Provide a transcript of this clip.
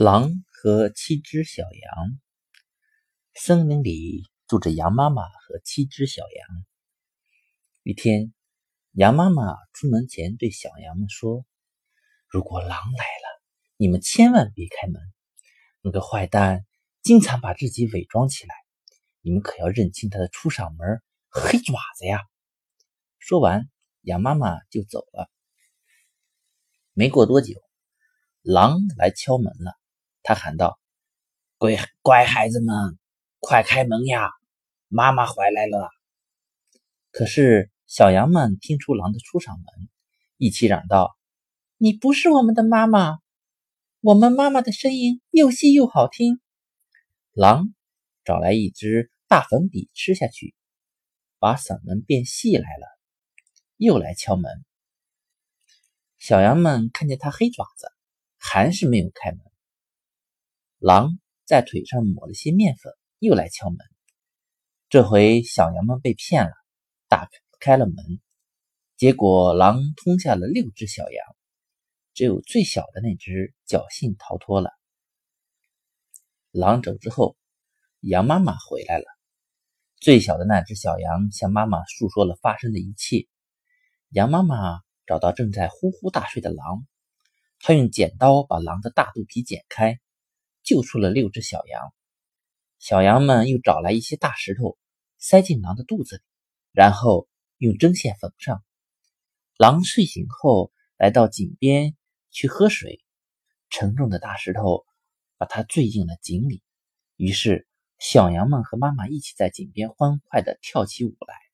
狼和七只小羊。森林里住着羊妈妈和七只小羊。一天，羊妈妈出门前对小羊们说：“如果狼来了，你们千万别开门。那个坏蛋经常把自己伪装起来，你们可要认清他的出嗓门——黑爪子呀！”说完，羊妈妈就走了。没过多久，狼来敲门了。他喊道：“乖乖孩子们，快开门呀！妈妈回来了。”可是小羊们听出狼的出场门，一起嚷道：“你不是我们的妈妈！我们妈妈的声音又细又好听。”狼找来一支大粉笔，吃下去，把嗓门变细来了。又来敲门，小羊们看见他黑爪子，还是没有开门。狼在腿上抹了些面粉，又来敲门。这回小羊们被骗了，打开了门。结果狼吞下了六只小羊，只有最小的那只侥幸逃脱了。狼走之后，羊妈妈回来了。最小的那只小羊向妈妈诉说了发生的一切。羊妈妈找到正在呼呼大睡的狼，她用剪刀把狼的大肚皮剪开。救出了六只小羊，小羊们又找来一些大石头，塞进狼的肚子里，然后用针线缝上。狼睡醒后，来到井边去喝水，沉重的大石头把它坠进了井里。于是，小羊们和妈妈一起在井边欢快地跳起舞来。